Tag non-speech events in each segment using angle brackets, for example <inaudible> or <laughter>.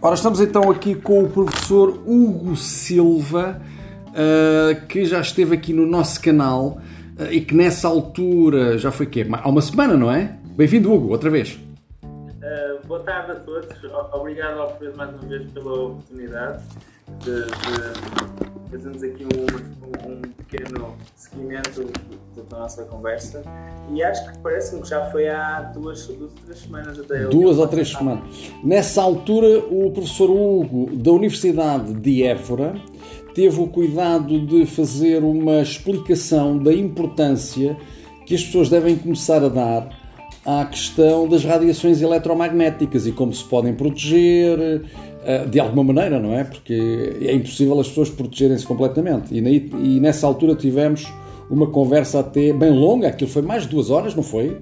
Ora, estamos então aqui com o professor Hugo Silva, uh, que já esteve aqui no nosso canal uh, e que nessa altura já foi quê? Há uma semana, não é? Bem-vindo, Hugo, outra vez. Uh, boa tarde a todos. Obrigado, Alfredo, mais uma vez pela oportunidade de, de fazermos aqui um, um, pequeno seguimento da nossa conversa. E acho que parece-me que já foi há duas, duas ou três semanas até. Duas ou três semanas. Nessa altura, o professor Hugo, da Universidade de Évora, teve o cuidado de fazer uma explicação da importância que as pessoas devem começar a dar à questão das radiações eletromagnéticas e como se podem proteger eh, de alguma maneira, não é? Porque é impossível as pessoas protegerem-se completamente. E, nessa altura tivemos uma conversa até bem longa, aquilo foi mais de duas horas, não foi?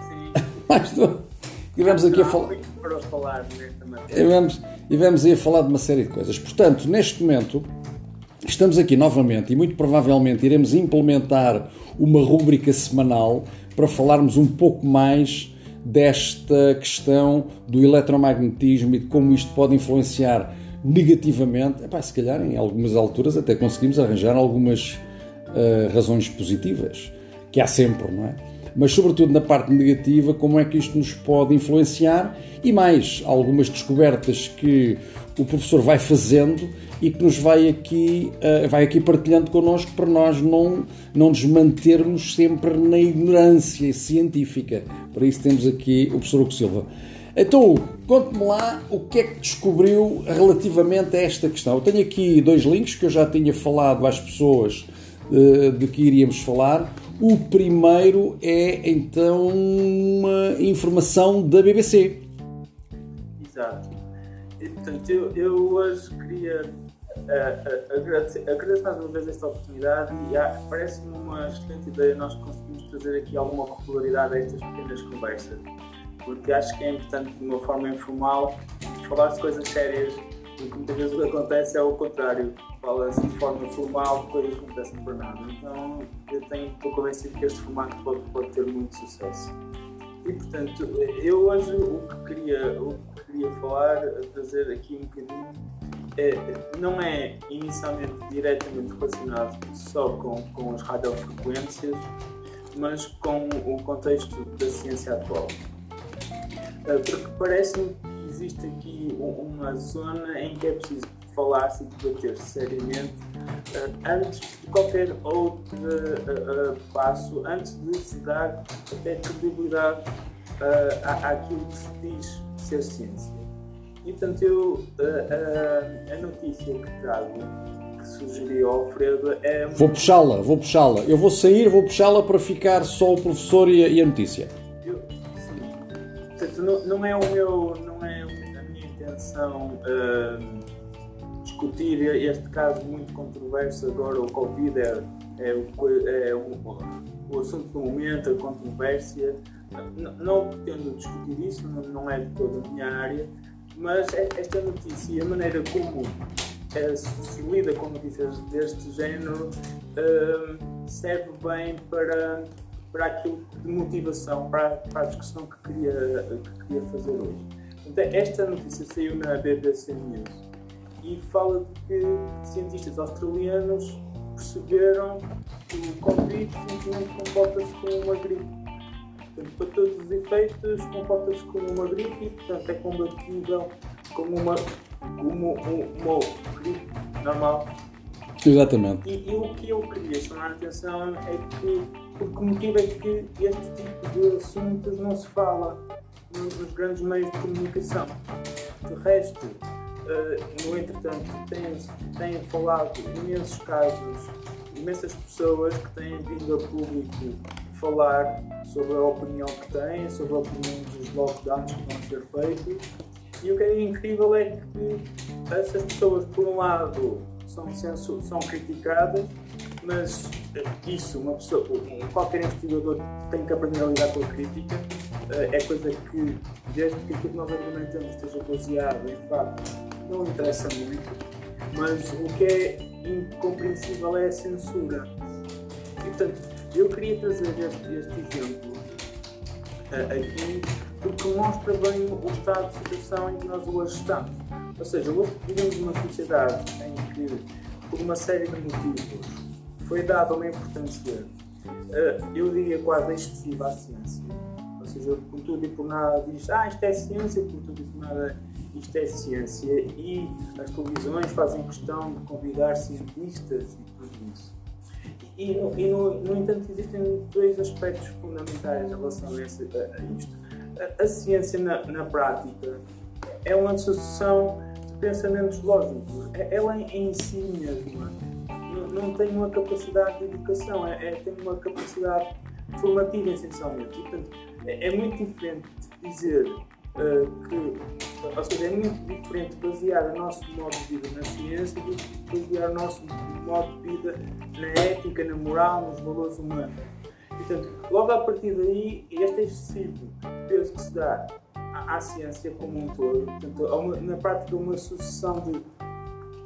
Sim. <laughs> mais duas. Tivemos aqui a falar. Tivemos, tivemos aí a falar de uma série de coisas. Portanto, neste momento, estamos aqui novamente e muito provavelmente iremos implementar uma rúbrica semanal para falarmos um pouco mais desta questão do eletromagnetismo e de como isto pode influenciar negativamente. Epá, se calhar em algumas alturas até conseguimos arranjar algumas uh, razões positivas, que há sempre, não é? Mas sobretudo na parte negativa, como é que isto nos pode influenciar e mais algumas descobertas que o professor vai fazendo e que nos vai aqui, uh, vai aqui partilhando connosco para nós não, não nos mantermos sempre na ignorância científica. Para isso temos aqui o professor Hugo Silva. Então, conte-me lá o que é que descobriu relativamente a esta questão. Eu tenho aqui dois links que eu já tinha falado às pessoas uh, de que iríamos falar. O primeiro é então uma informação da BBC. Exato. E, portanto, eu, eu hoje queria uh, agradecer, agradeço mais uma vez esta oportunidade e parece-me uma excelente ideia nós conseguimos trazer aqui alguma regularidade a estas pequenas conversas, porque acho que é importante, de uma forma informal, falar de coisas sérias, porque muitas vezes o que acontece é o contrário, fala-se de forma formal, não acontece por nada. Então eu tenho, estou convencido que este formato pode, pode ter muito sucesso. E portanto, eu hoje o que queria, o queria falar, trazer aqui um bocadinho é, não é inicialmente diretamente relacionado só com, com as radiofrequências, mas com o contexto da ciência atual. Ah, porque parece-me que existe aqui uma zona em que é preciso falar-se e debater seriamente ah, antes de qualquer outro ah, passo, antes de se dar até credibilidade àquilo que se diz ser ciência. E portanto, eu, a, a, a notícia que trago, que sugeri ao Alfredo é. Vou puxá-la, vou puxá-la. Eu vou sair, vou puxá-la para ficar só o professor e a, e a notícia. Eu, sim. Portanto, não, não, é o meu. Não é a minha intenção uh, discutir este caso muito controverso agora, o Covid é, é, o, é o, o assunto do momento, a controvérsia. Não, pretendo discutir isso, não, não é de toda a minha área mas é, esta notícia, a maneira como é, se lida com notícias deste género, hum, serve bem para, para aquilo de motivação, para, para a discussão que queria, que queria fazer hoje. Então, esta notícia saiu na BBC News e fala de que cientistas australianos perceberam que o Covid simplesmente comporta-se como uma gripe para todos os efeitos, comporta-se como uma gripe e, portanto, é combatível como uma, como uma gripe normal. Exatamente. E, e, o que eu queria chamar a atenção é que, por que motivo é que este tipo de assuntos não se fala nos, grandes meios de comunicação. De resto, uh, no entretanto, têm falado imensos casos, imensas pessoas que têm vindo a público falar sobre a opinião que têm, sobre a opinião dos lockdowns que vão ser feitos. E o que é incrível é que essas pessoas, por um lado, são, censur, são criticadas, mas isso, uma pessoa, qualquer investigador tem que aprender a lidar com a crítica. Eh, é coisa que, desde que aquilo que nós argumentamos esteja baseado em facto, não interessa muito. Mas o que é incompreensível é a censura. E, portanto, eu queria trazer este, este exemplo uh, aqui porque mostra bem o estado de situação em que nós hoje estamos. Ou seja, hoje vivemos numa sociedade em que, por uma série de motivos, foi dada uma importância, uh, eu diria quase excessiva à ciência. Ou seja, por tudo e por nada diz, ah, isto é ciência, por tudo e por nada isto é ciência. E as televisões fazem questão de convidar cientistas e. E, no, e no, no, entanto, existem dois aspectos fundamentais em relação a, esse, a, isto. A, a ciência, na, na prática, é uma sucessão de pensamentos lógicos. É, ela em si mesma não, não tem uma capacidade de educação, é, é, tem uma capacidade formativa, essencialmente. E, portanto, é, é muito diferente dizer uh, que, ou seja, é muito diferente basear o nosso modo de vida na ciência do que basear o nosso modo de vida na ética, na moral, nos valores humanos. Portanto, logo a partir daí, este excessivo peso que se dá à, ciência como um todo, portanto, uma, na prática, uma sucessão de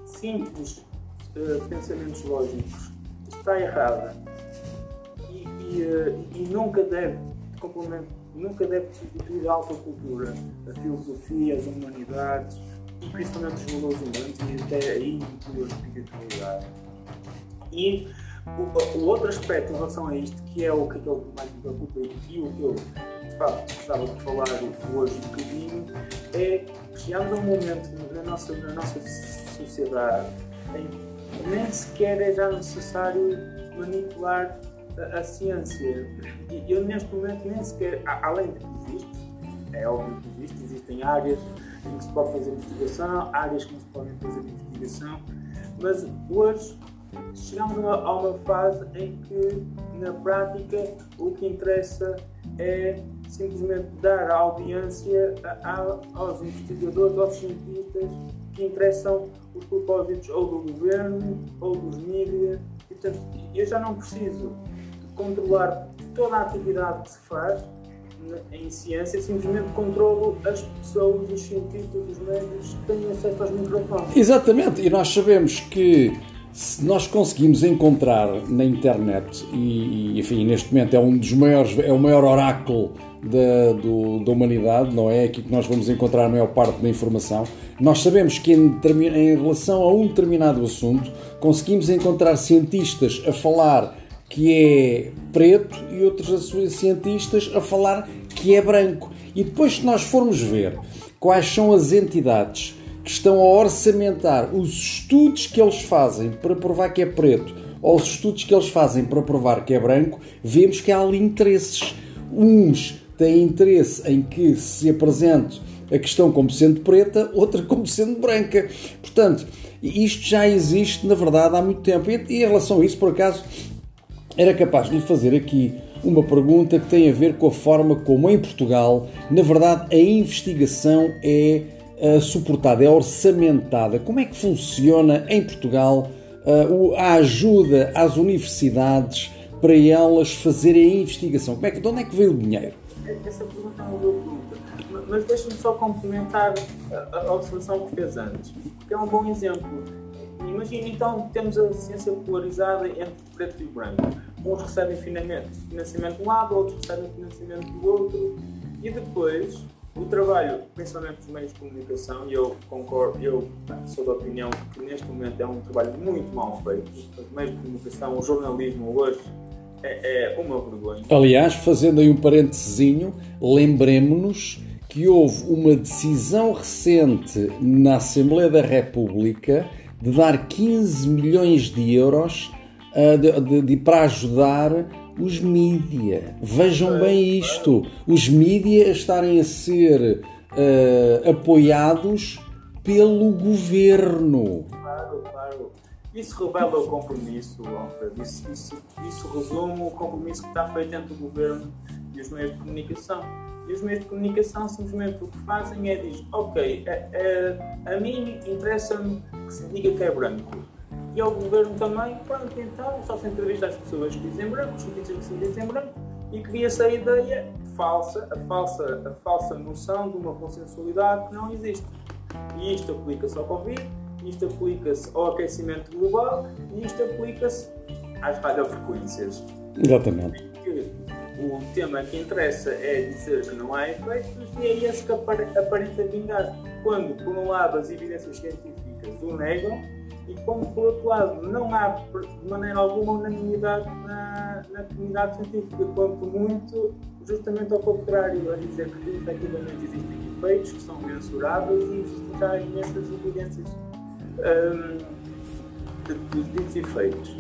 simples uh, pensamentos lógicos está errada e, e, uh, e nunca deve nunca deve substituir a alta cultura, a filosofia, as humanidades principalmente os valores humanos e até aí inclui a espiritualidade. E o, o, outro aspecto em relação a isto, que é o que, é que mais me preocupa e o que eu de facto gostava de falar hoje um bocadinho, é que chegamos a um momento na nossa, na nossa sociedade em que nem sequer é já necessário manipular a, ciência. E eu neste momento nem sequer, além de que existe, é óbvio que existe, existem áreas em que se pode fazer investigação, áreas que não se podem fazer investigação, mas hoje chegamos a uma fase em que, na prática, o que interessa é simplesmente dar a audiência a, aos investigadores, aos cientistas que interessam os propósitos ou do governo ou dos mídias. portanto, eu já não preciso controlar toda a atividade que se faz em ciência, simplesmente controlo as pessoas, os cientistas, os médicos que têm acesso aos microfones. Exatamente, e nós sabemos que se nós conseguimos encontrar na internet, e, enfim, neste momento é um dos maiores, é o maior oráculo da, do, da humanidade, não é? Aqui que nós vamos encontrar a maior parte da informação. Nós sabemos que em, em relação a um determinado assunto, conseguimos encontrar cientistas a falar que é preto e outros cientistas a falar que é branco. E depois, se nós formos ver quais são as entidades que estão a orçamentar os estudos que eles fazem para provar que é preto ou os estudos que eles fazem para provar que é branco, vemos que há ali interesses. Uns têm interesse em que se apresente a questão como sendo preta, outra <laughs> como sendo branca. Portanto, isto já existe, na verdade, há muito tempo. E em relação a isso, por acaso, era capaz de lhe fazer aqui uma pergunta que tem a ver com a forma como em Portugal, na verdade, a investigação é uh, suportada, é orçamentada. Como é que funciona em Portugal uh, a ajuda às universidades para elas fazerem a investigação? Como é que, de onde é que veio o dinheiro? Essa pergunta é uma boa pergunta, mas deixa-me só complementar a observação que fez antes, que é um bom exemplo. Imagina então temos a ciência polarizada entre preto e branco. Uns recebem financiamento de um lado, outros recebem financiamento do outro, e depois o trabalho, principalmente dos meios de comunicação, e eu concordo, eu sou da opinião que neste momento é um trabalho muito mal feito. Os meios de comunicação, o jornalismo hoje é, é uma vergonha. Aliás, fazendo aí um parênteses, lembremos-nos que houve uma decisão recente na Assembleia da República de dar 15 milhões de euros uh, de, de, de, para ajudar os mídia. Vejam bem isto: os mídia estarem a ser uh, apoiados pelo governo. Claro, claro. Isso revela o compromisso, Alfred. Isso, isso, isso resume o compromisso que está feito entre o governo e os meios de comunicação. E os meios de comunicação simplesmente o que fazem é dizer: Ok, a, a, a mim interessa-me que se diga que é branco e ao governo também, pronto, então só se entrevista as pessoas que dizem branco, os cientistas que se dizem branco, e cria-se a ideia falsa, a falsa, a falsa noção de uma consensualidade que não existe. E isto aplica-se ao Covid, isto aplica-se ao aquecimento global e isto aplica-se às radiofrequências. Exatamente. Que o tema que interessa é dizer que não há efeitos e é esse que aparenta vingar. Quando, por um lado, as evidências científicas o negam e como, por outro lado, não há de maneira alguma unanimidade na, na comunidade científica, quanto muito, justamente ao contrário, a dizer que efetivamente existem efeitos que são mensuráveis e existem imensas evidências um, de, de, de efeitos.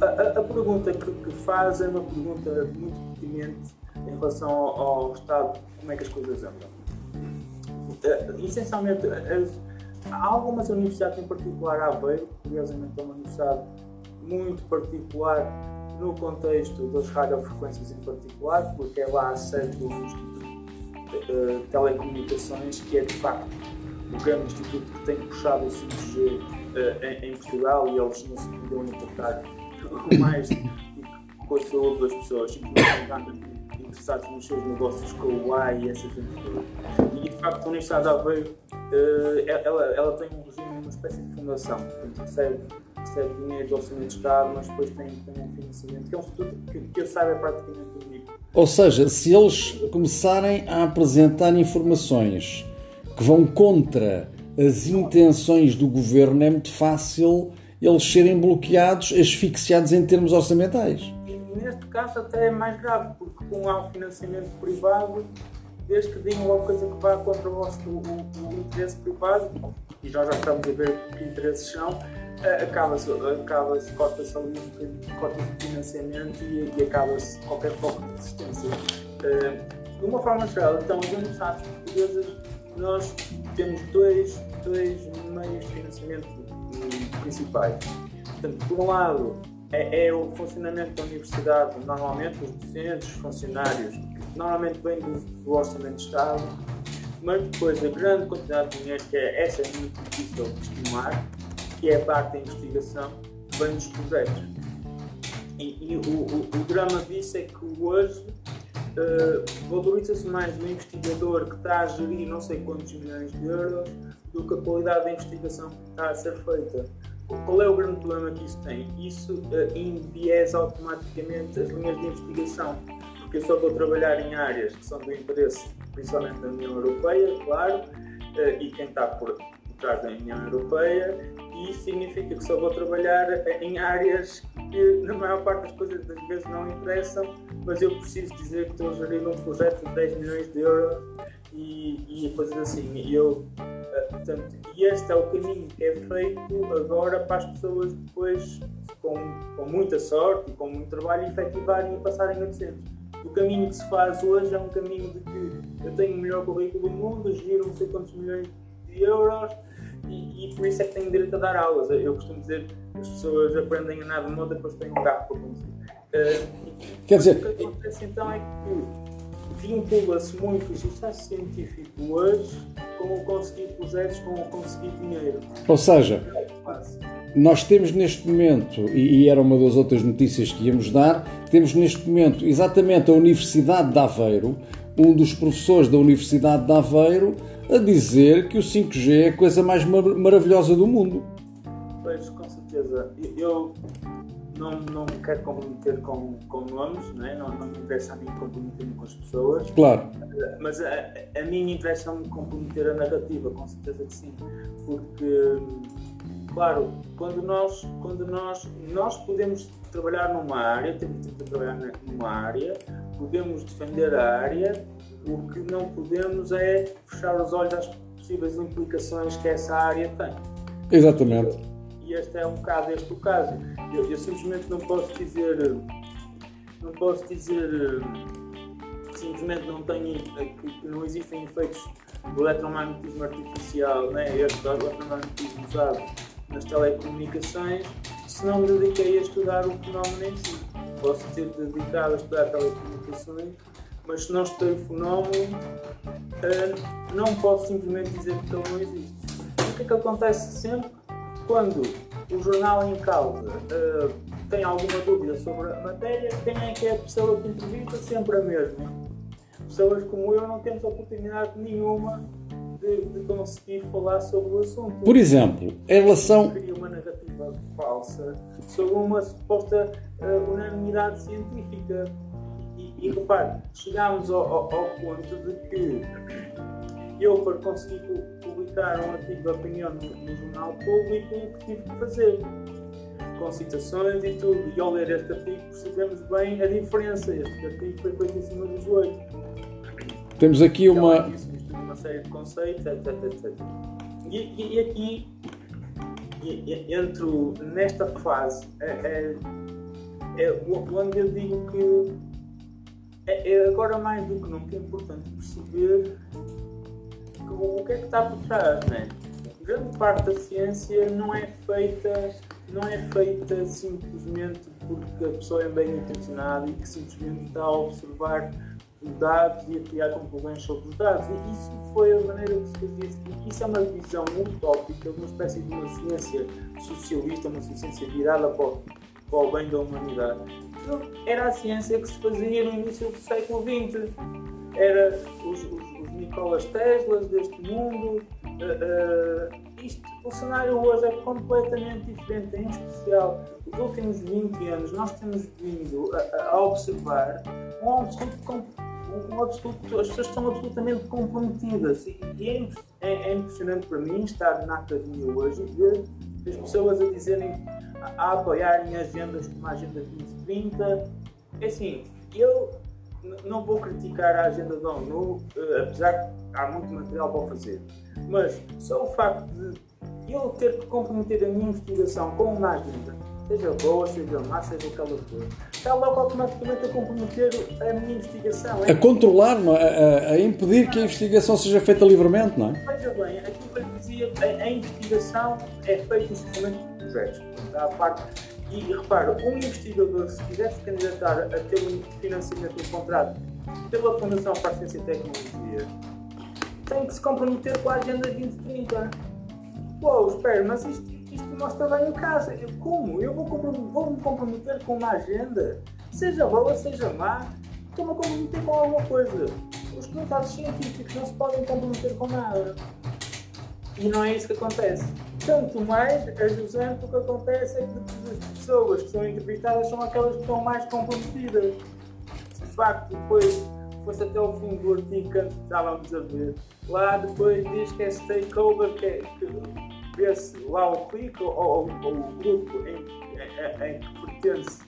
A, a, a, pergunta que, que faz é uma pergunta muito pertinente em relação ao, ao estado, como é que as coisas andam. Uh, essencialmente, as, há algumas universidades, em particular a Aveiro, curiosamente é uma universidade muito particular no contexto das radiofrequências em particular, porque é lá a sede do Instituto de Telecomunicações, que é de facto o grande instituto que tem puxado o 5G uh, em, Portugal e eles não se podiam importar mais com a saúde das pessoas, simplesmente interessados nos seus negócios com o AI e essa toda. E de facto a Universidade de Aveiro uh, ela, ela tem um regime, uma espécie de fundação, portanto recebe, recebe dinheiro do Orçamento de Estado, mas depois tem, tem um financiamento, que é um instituto que, que eu saiba é praticamente único. Ou seja, se eles começarem a apresentar informações que vão contra as intenções do governo, é muito fácil eles serem bloqueados, asfixiados em termos orçamentais. Neste caso até é mais grave, porque como há um financiamento privado, desde que digam alguma coisa que vá contra o, o, o, interesse privado, e já já estamos a ver que interesses são, eh, acaba-se, acaba-se corta-se ali corta-se o financiamento e, e acaba-se qualquer foco de assistência. Eh, de uma forma geral, então, as universidades portuguesas, nós temos dois, dois meios de financiamento principais. Portanto, por um lado, é, é, o funcionamento da universidade, normalmente os docentes, os funcionários, normalmente vem do, do, orçamento de Estado, mas depois a grande quantidade de dinheiro, que é essa é muito difícil de estimar, que é a parte da investigação, vem dos projetos. E, e o, o, o, drama disso é que hoje uh, valoriza-se mais um investigador que está a gerir não sei quantos milhões de euros do que a qualidade da investigação que está a ser feita. Qual é o grande problema que isso tem? Isso uh, enviesa automaticamente as linhas de investigação, porque eu só vou trabalhar em áreas que são do interesse, principalmente da União Europeia, claro, uh, e quem está por trás da União Europeia, e isso significa que só vou trabalhar em áreas que, na maior parte das coisas, das vezes, não interessam, mas eu preciso dizer que estou a um projeto de 10 milhões de euros e, e coisas assim. E eu Portanto, e este é o caminho que é feito agora para as pessoas depois, com, com muita sorte e com muito trabalho, efetivarem e passarem a docentes. O caminho que se faz hoje é um caminho de que eu tenho o melhor currículo do mundo, giro não sei quantos milhões de euros e, e, por isso é que tenho direito a dar aulas. Eu costumo dizer que as pessoas aprendem a andar de moda depois têm um carro para conduzir. Uh, Quer dizer, o que acontece então é que vincula-se muito o sucesso científico hoje como conseguir projetos, como conseguir dinheiro. Ou seja, nós temos neste momento, e era uma das outras notícias que íamos dar, temos neste momento exatamente a Universidade de Aveiro, um dos professores da Universidade de Aveiro, a dizer que o 5G é a coisa mais mar maravilhosa do mundo. Pois, com certeza. Eu não, não me quero comprometer com, com nomes, não, é? não, não me interessa a mim comprometer-me com as pessoas. Claro. Mas a, a mim interessa-me comprometer a narrativa, com certeza que sim. Porque, claro, quando nós, quando nós, nós podemos trabalhar numa área, temos que trabalhar numa área, podemos defender a área, o que não podemos é fechar os olhos às possíveis implicações que essa área tem. Exatamente. E este é um bocado este o caso eu, eu simplesmente não posso dizer. Não posso dizer simplesmente não tenho, que, que não existem efeitos do eletromagnetismo artificial, né? este eletromagnetismo usado nas telecomunicações, se não me dediquei a estudar o fenómeno em si. Posso ter dedicado a estudar telecomunicações, mas se não estudei o fenómeno, uh, não posso simplesmente dizer que ele não existe. O que é que acontece sempre? Quando o jornal em causa uh, tem alguma dúvida sobre a matéria, quem é que é a pessoa que entrevista? Sempre a mesma. Pessoas como eu não temos oportunidade nenhuma de, de conseguir falar sobre o assunto. Por exemplo, em relação. Cria uma narrativa falsa sobre uma suposta uh, unanimidade científica. E, e repare, chegámos ao, ao, ao, ponto de que eu, para conseguir publicar um artigo de opinião no, jornal público, o que tive que fazer? Com citações e tudo. E ao ler este artigo percebemos bem a diferença. Este artigo foi feito em cima dos oito. Temos aqui uma. Então, uma série de conceitos, etc. etc. E, e, e aqui entro nesta fase. É, é, é onde eu digo que é, é, agora mais do que nunca importante perceber o que é que está por trás, né? Grande parte da ciência não é feita não é feita simplesmente porque a pessoa é bem intencionada e que simplesmente está a observar os dados e a criar conclusões sobre os dados. E isso foi a maneira que se fazia. Isso é uma visão utópica, uma espécie de uma ciência socialista, uma ciência virada para o, para o bem da humanidade. Então, era a ciência que se fazia no início do século XX. Era Nicolas Teslas deste mundo. Uh, isto, o cenário hoje é completamente diferente, em especial nos últimos 20 anos nós temos vindo a, a observar um absoluto, um absoluto, as pessoas estão absolutamente comprometidas e, e é, é, é, impressionante para mim estar na academia hoje e ver as pessoas a dizerem, a, a apoiarem agendas como a Agenda 2030. É assim, eu não vou criticar a agenda da ONU, eh, apesar que há muito material para fazer, mas só o facto de eu ter que comprometer a minha investigação com uma agenda, seja boa, seja má, seja aquela for, está logo automaticamente a comprometer a minha investigação. É? A controlar, a, a, impedir que a investigação seja feita livremente, não é? Veja bem, aquilo que eu dizia, a, a investigação é feita essencialmente por projetos. Portanto, parte e, repara, um investigador, se quiser se candidatar a ter um financiamento encontrado pela Fundação para a Ciência e Tecnologia, tem que se comprometer com a Agenda 2030. Pô, espera, mas isto, isto mostra bem em casa. Eu, como? Eu vou, vou me comprometer com uma agenda? Seja boa, seja má, estou-me a comprometer com alguma coisa. Os resultados científicos não se podem comprometer com nada. E não é isso que acontece. Tanto mais, ajusando, o que acontece é que as pessoas que são entrevistadas são aquelas que estão mais comprometidas. De facto, depois fosse até o fim do artigo que estávamos a ver, lá depois diz que é stakeholder, que, é, que vê-se lá o clique ou, ou, ou, o grupo em, em, em que pertence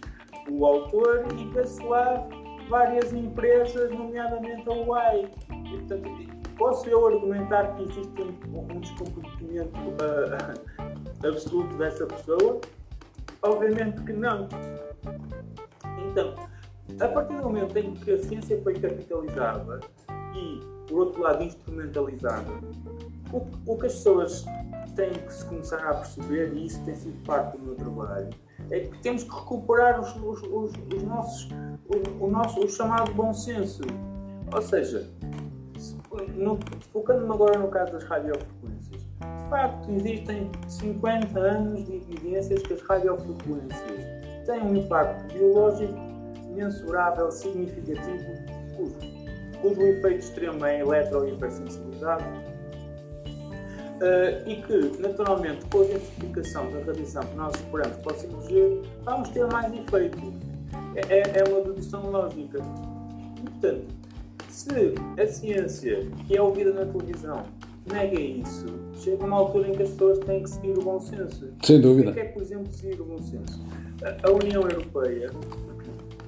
o autor e vê-se lá várias empresas, nomeadamente a UAI. E, portanto, Posso eu argumentar que existe um, um uh, <laughs> absoluto dessa pessoa? Obviamente que não. Então, a partir do momento em que a ciência foi capitalizada e, por outro lado, instrumentalizada, o, o que as pessoas têm que se começar a perceber, e isso tem sido parte do meu trabalho, é que temos que recuperar os, os, os, os nossos, o, o, nosso, o chamado bom senso. Ou seja, no, focando-me agora no caso das radiofrequências, de facto existem 50 anos de evidências que as radiofrequências têm um impacto biológico mensurável, significativo, cujo, cujo efeito extremo é a eletrohipersensibilidade uh, e que, naturalmente, com a densificação da radiação que nós esperamos para o 5G, vamos ter mais efeito. É, é, é uma dedução lógica. E, portanto, se a ciência, que é ouvida na televisão, nega isso, chega uma altura em que as pessoas têm que seguir o bom senso. Sem dúvida. O que é, por exemplo, seguir o bom senso? A União Europeia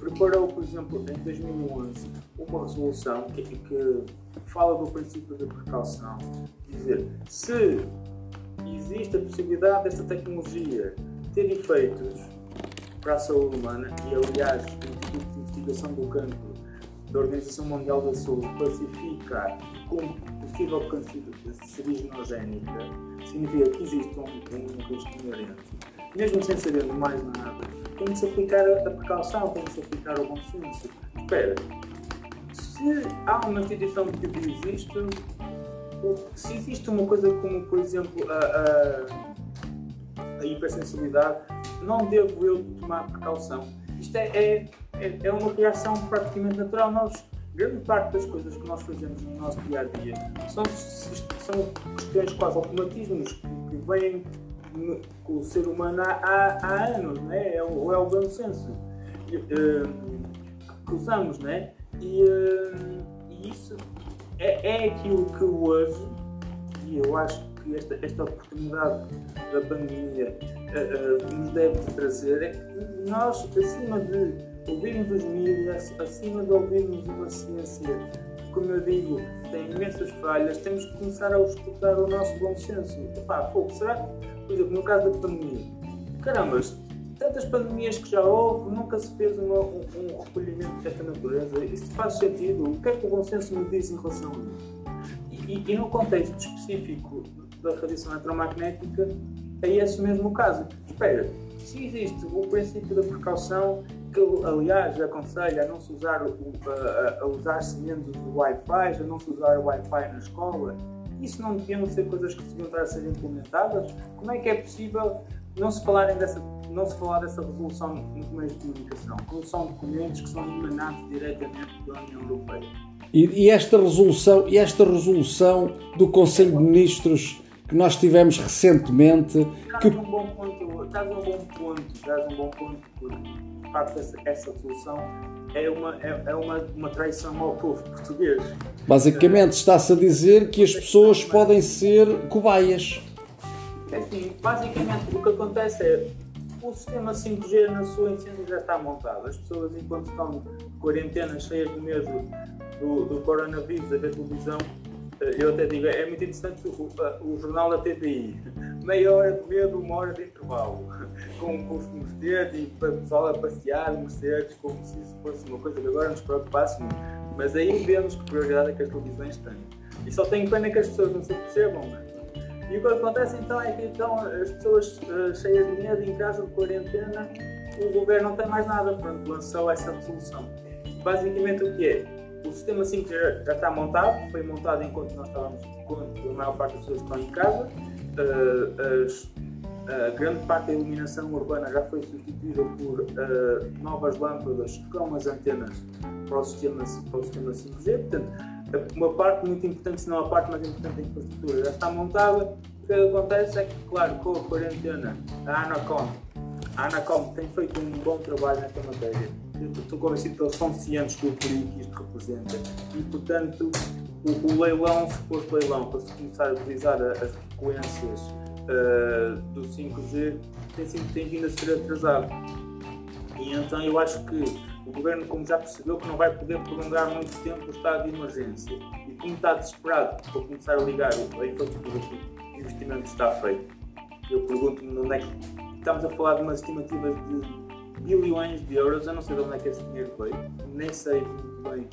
preparou, por exemplo, em 2011, uma resolução que, que fala do princípio da precaução. Dizer, se existe a possibilidade desta tecnologia ter efeitos para a saúde humana, e aliás, o Instituto de Investigação do Cancro da Organização Mundial da Saúde classifica como possível cancerígenogénica, significa que existe um, um risco inerente. Mesmo sem saber mais nada, tem que se aplicar a precaução, tem que se aplicar o bom senso. Espera, se há uma instituição de que diz isto, se existe uma coisa como, por exemplo, a, a, a hipersensibilidade, não devo eu tomar precaução. Isto é, é é, é uma reação praticamente natural. Nós, grande parte das coisas que nós fazemos no nosso dia a dia são, são questões quase automatismos que vêm com o ser humano há, há, anos, não é? O, é o bom senso. Uh, que usamos, né? E, uh, e isso é, é aquilo que hoje, e eu acho que esta, esta oportunidade da pandemia uh, uh, nos deve trazer, é que nós, acima de ouvirmos os mídias, acima de ouvirmos uma ciência, como eu digo, tem imensas falhas, temos que começar a escutar o nosso bom senso. Epá, pô, será que, por exemplo, no caso da pandemia, caramba, tantas pandemias que já houve, nunca se fez uma, um, um, recolhimento desta natureza. Isso faz sentido? O que é que o bom senso me diz em relação a isso? E, e, e no contexto específico da radiação eletromagnética, é esse mesmo caso. Espera, se existe o princípio da precaução, que aliás aconselha a não se usar, o, a, a usar-se menos o Wi-Fi, a não se usar o Wi-Fi na escola, isso não deviam ser coisas que deviam estar a ser implementadas? Como é que é possível não se falarem dessa não se falar dessa resolução nos meios de comunicação, como são documentos que são emanados diretamente da União Europeia. E, e, esta resolução, e esta resolução do Conselho de Ministros que nós tivemos recentemente. Traz que... um bom ponto, traz um bom ponto, traz um bom ponto, porque de facto essa, solução é uma, é, é uma, uma traição ao povo português. Basicamente está-se a dizer que as pessoas podem ser cobaias. É assim, basicamente o que acontece é o sistema 5G na sua essência já está montado. As pessoas, enquanto estão de quarentena, cheias de medo do, do coronavírus, a ver televisão, eh, eu até digo, é muito interessante o, o jornal da TVI. Meia hora de medo, uma hora de intervalo. <laughs> Com, com os Mercedes e para o pessoal a passear, Mercedes, como se isso fosse uma coisa que agora nos preocupasse muito. Mas aí vemos que prioridade é que as televisões têm. E só tenho pena que as pessoas não se percebam, né? E o que acontece então é que então, as pessoas uh, cheias de medo em casa de quarentena, o governo não tem mais nada, pronto, lançou essa resolução. Basicamente o que é? O sistema 5 já, já está montado, foi montado enquanto nós estávamos, enquanto a maior parte das pessoas estão em casa. As, a grande parte da iluminação urbana já foi substituída por uh, novas lâmpadas com as antenas para o sistema, para o sistema 5G. Portanto, uma parte muito importante, se não a parte mais importante da infraestrutura já está montada. O que acontece é que, claro, com a quarentena, a Anacom, a Anacom tem feito um bom trabalho nesta matéria. Estou convencido que eles são cientes do perigo que isto representa e, portanto, o, o leilão, se fosse leilão, para se começar a utilizar as frequências uh, do 5G, tem, tem vindo a ser atrasado. E então eu acho que o governo, como já percebeu, que não vai poder prolongar muito tempo o estado de emergência. E como está desesperado para começar a ligar a infraestrutura que o investimento está feito, eu pergunto-me onde é que estamos a falar de umas estimativas de bilhões de euros, eu não sei de onde é que esse dinheiro veio, nem sei muito bem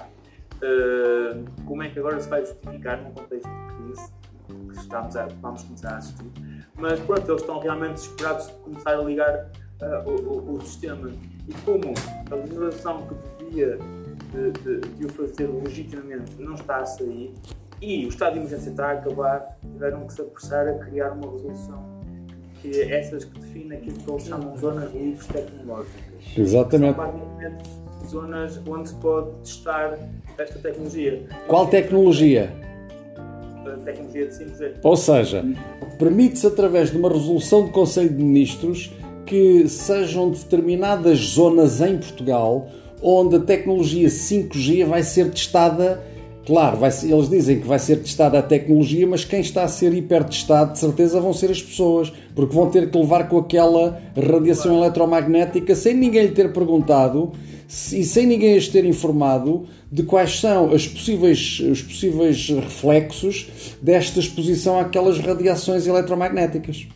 uh, como é que agora se vai justificar num contexto de crise estamos a, vamos começar a assistir. Mas pronto, eles estão realmente desesperados de começar a ligar uh, o, o, o sistema e como a legislação que devia de, de, de, o fazer legitimamente não está a sair e o estado de emergência está a acabar, tiveram que se apressar a criar uma resolução que é essas que definem aquilo que eles chamam de zonas livres tecnológicas. Exatamente. São basicamente zonas onde se pode testar esta tecnologia. Qual tecnologia? Tecnologia de 5G. Ou seja, permite-se através de uma resolução do Conselho de Ministros que sejam determinadas zonas em Portugal onde a tecnologia 5G vai ser testada. Claro, vai eles dizem que vai ser testada a tecnologia, mas quem está a ser hipertestado, de certeza, vão ser as pessoas, porque vão ter que levar com aquela radiação eletromagnética sem ninguém lhe ter perguntado e sem ninguém as ter informado de quais são as possíveis, os possíveis reflexos desta exposição àquelas radiações eletromagnéticas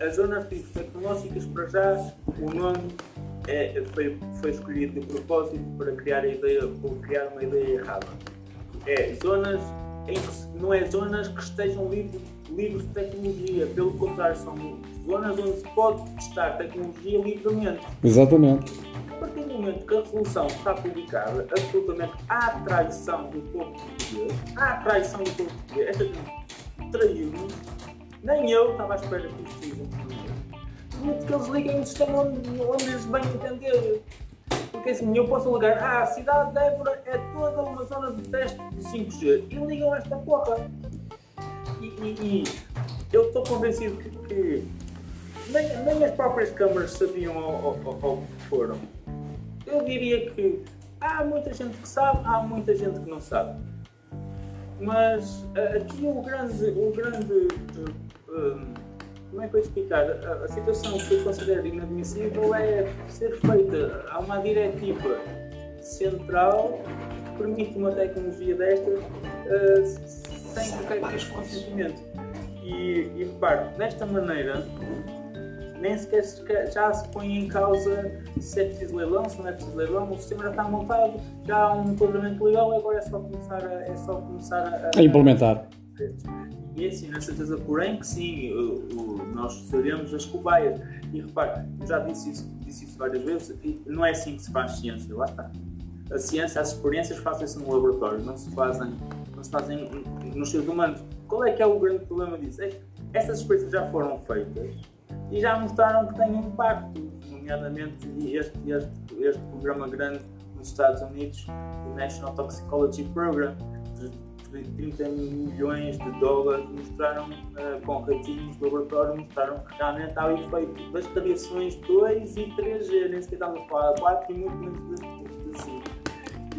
as zonas tecnológicas, para já, o nome é, foi, foi escolhido de propósito para criar ideia, criar uma ideia errada. É zonas em que não é zonas que estejam livres, livres de tecnologia, pelo contrário, são zonas onde se pode testar tecnologia livremente. Exatamente. A partir do momento que a resolução está publicada, absolutamente há traição do povo português, há traição do povo português, esta traiu-nos nem eu estava à espera que isto seja Muito que eles liguem o sistema onde, eles bem entender. Porque assim, eu posso ligar, ah, a cidade de Évora é toda uma zona de teste de 5G. E ligam esta porra. E, e, e eu estou convencido que, que nem, nem, as próprias câmaras sabiam ao, ao, ao que foram. Eu diria que há muita gente que sabe, há muita gente que não sabe. Mas uh, aqui o grande, o grande uh, como é que eu explicar? A, situação que eu considero inadmissível é ser feita a uma diretiva central que permite uma tecnologia destas uh, sem qualquer tipo de consentimento. E, e repare, desta maneira, nem sequer já se põe em causa se é preciso leilão, se não é preciso leilão, o sistema já está montado, já há um enquadramento legal, agora é só começar a, é só começar a, a implementar. E é assim, na certeza, porém, que sim, o, o, nós seremos as cobaias. E repare, já disse isso, disse isso várias vezes, não é assim que se faz ciência, lá está. A ciência, as experiências fazem-se no laboratório, não se fazem, não se fazem nos seres humanos. Qual é que é o grande problema disso? É que essas experiências já foram feitas e já mostraram que têm impacto, nomeadamente este, este, este programa grande nos Estados Unidos, o National Toxicology Program, de 30 milhões de dólares, mostraram uh, com ratinhos do laboratório, mostraram que realmente há o efeito das radiações 2 e 3G, nem sequer estamos a falar de 4 e muito menos de 5.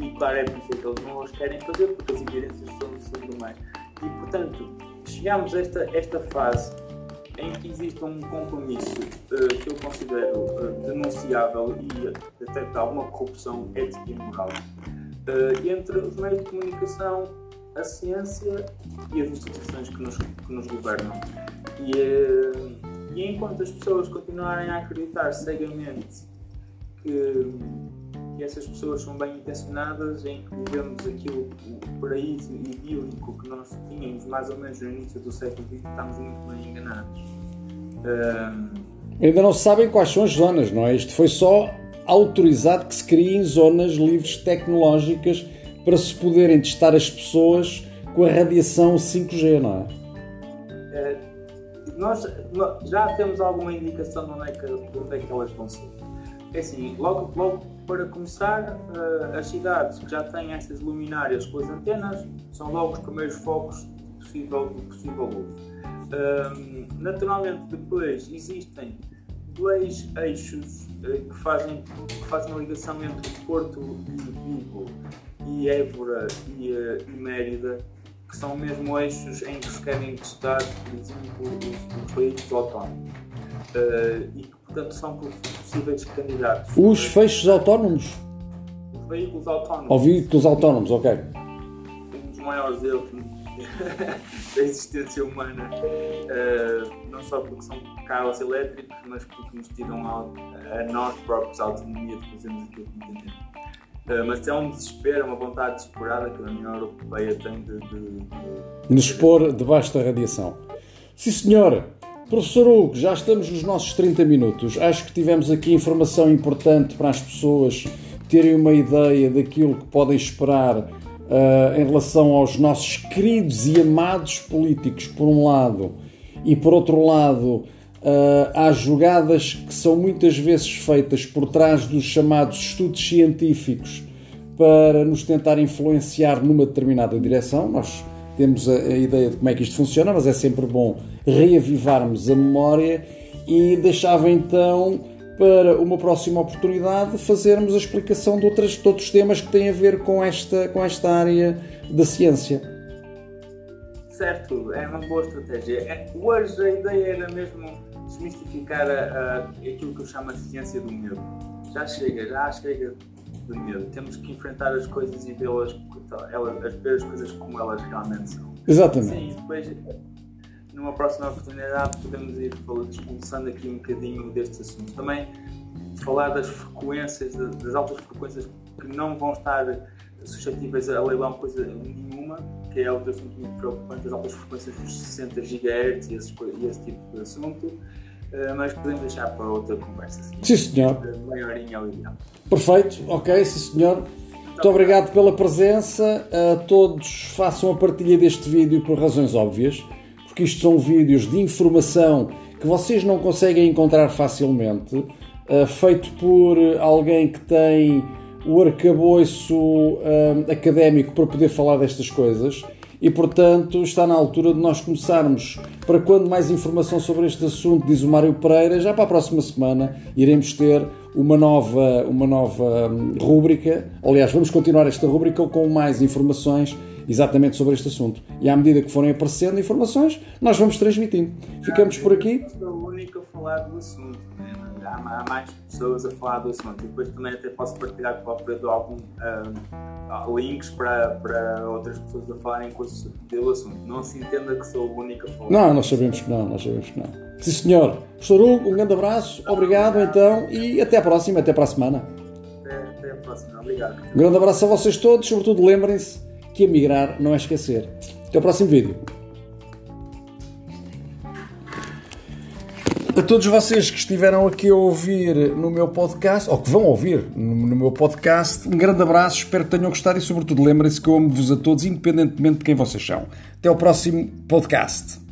E claro, é por isso que eles não os querem fazer, porque as evidências são, demais. E portanto, chegamos a esta, esta fase em que existe um compromisso uh, que eu considero uh, denunciável e até de alguma corrupção ética e moral uh, entre os meios de comunicação, a ciência e as instituições que nos, que nos governam. E, e enquanto as pessoas continuarem a acreditar cegamente que, que essas pessoas são bem intencionadas, em que vivemos aquilo, o paraíso idílico que nós tínhamos mais ou menos no início do século XX, estamos muito bem enganados. Ainda não se sabem quais são as zonas, não é? Isto foi só autorizado que se criem zonas livres tecnológicas para se poderem testar as pessoas com a radiação 5G, não é? é nós, nós, já temos alguma indicação de onde é que, onde é que elas vão ser. É assim, logo, logo para começar, uh, as cidades que já têm essas luminárias com as antenas são logo os primeiros focos possível, uso. Uh, naturalmente, depois existem dois eixos uh, que, fazem, que fazem a ligação entre Porto e Vigo e Évora e, e Mérida, que são mesmo eixos em que se querem testar, por exemplo, os, os veículos autónomos. e portanto são possíveis candidatos. Os feixes autónomos? Os veículos autónomos. Ou veículos autónomos, ok. Um dos maiores erros <laughs> da existência humana, uh, não só porque são carros elétricos, mas porque nos tiram a, nós próprios a autonomia de fazermos aquilo que entendemos. Uh, mas é um desespero, uma vontade desesperada que a União Europeia tem de, de, de... nos expor debaixo da radiação. Sim, senhora. Professor Hugo, já estamos nos nossos 30 minutos. Acho que tivemos aqui informação importante para as pessoas terem uma ideia daquilo que podem esperar uh, em relação aos nossos queridos e amados políticos, por um lado, e por outro lado, uh, há jogadas que são muitas vezes feitas por trás dos chamados estudos científicos para nos tentar influenciar numa determinada direção. Nós temos a, a, ideia de como é que isto funciona, mas é sempre bom reavivarmos a memória e deixava então para uma próxima oportunidade fazermos a explicação de, outras, de outros temas que têm a ver com esta, com esta área da ciência. Certo, é uma boa estratégia. É, hoje a ideia era mesmo desmistificar a, a, aquilo que eu chamo de ciência do medo. Já chega, já chega de medo. Temos que enfrentar as coisas e vê-las, elas, ver as coisas como elas realmente são. Exatamente. Sim, depois, numa próxima oportunidade, podemos ir expulsando aqui um bocadinho deste assunto. Também falar das frequências, das altas frequências que não vão estar suscetíveis a leilão coisa nenhuma, que é outro assunto muito preocupante, as altas frequências dos 60 GHz e esse, e esse tipo de assunto. Uh, mas podemos deixar para outra conversa. Sim, senhor. Meia horinha ao ideal. Perfeito, ok, sim senhor. Muito obrigado pela presença. A todos façam a partilha deste vídeo por razões óbvias, porque isto são vídeos de informação que vocês não conseguem encontrar facilmente, uh, feito por alguém que tem o arcabouço uh, académico para poder falar destas coisas e, portanto, está na altura de nós começarmos. Para quando mais informação sobre este assunto, diz o Mário Pereira, já para a próxima semana iremos ter uma nova, uma nova hum, rúbrica. Aliás, vamos continuar esta rúbrica com mais informações exatamente sobre este assunto. E à medida que forem aparecendo informações, nós vamos transmitindo. Ficamos por aqui. Eu sou o único a falar do assunto. Há, há mais pessoas a falar do assunto. E depois também até posso partilhar com o Alfredo algum um, links para, para outras pessoas a falarem com o assunto. Não se entenda que sou o único a falar. Não, nós sabemos que não, nós sabemos que não. Sim, senhor. Professor Hugo, um grande abraço, obrigado então e até à próxima, até para a semana. Até, até a próxima, obrigado. Um grande abraço a vocês todos, sobretudo lembrem-se que emigrar não é esquecer. Até o próximo vídeo. Todos vocês que estiveram aqui a ouvir no meu podcast, ou que vão ouvir no meu podcast, um grande abraço, espero que tenham gostado e, sobretudo, lembrem-se que eu amo-vos a todos, independentemente de quem vocês são. Até o próximo podcast.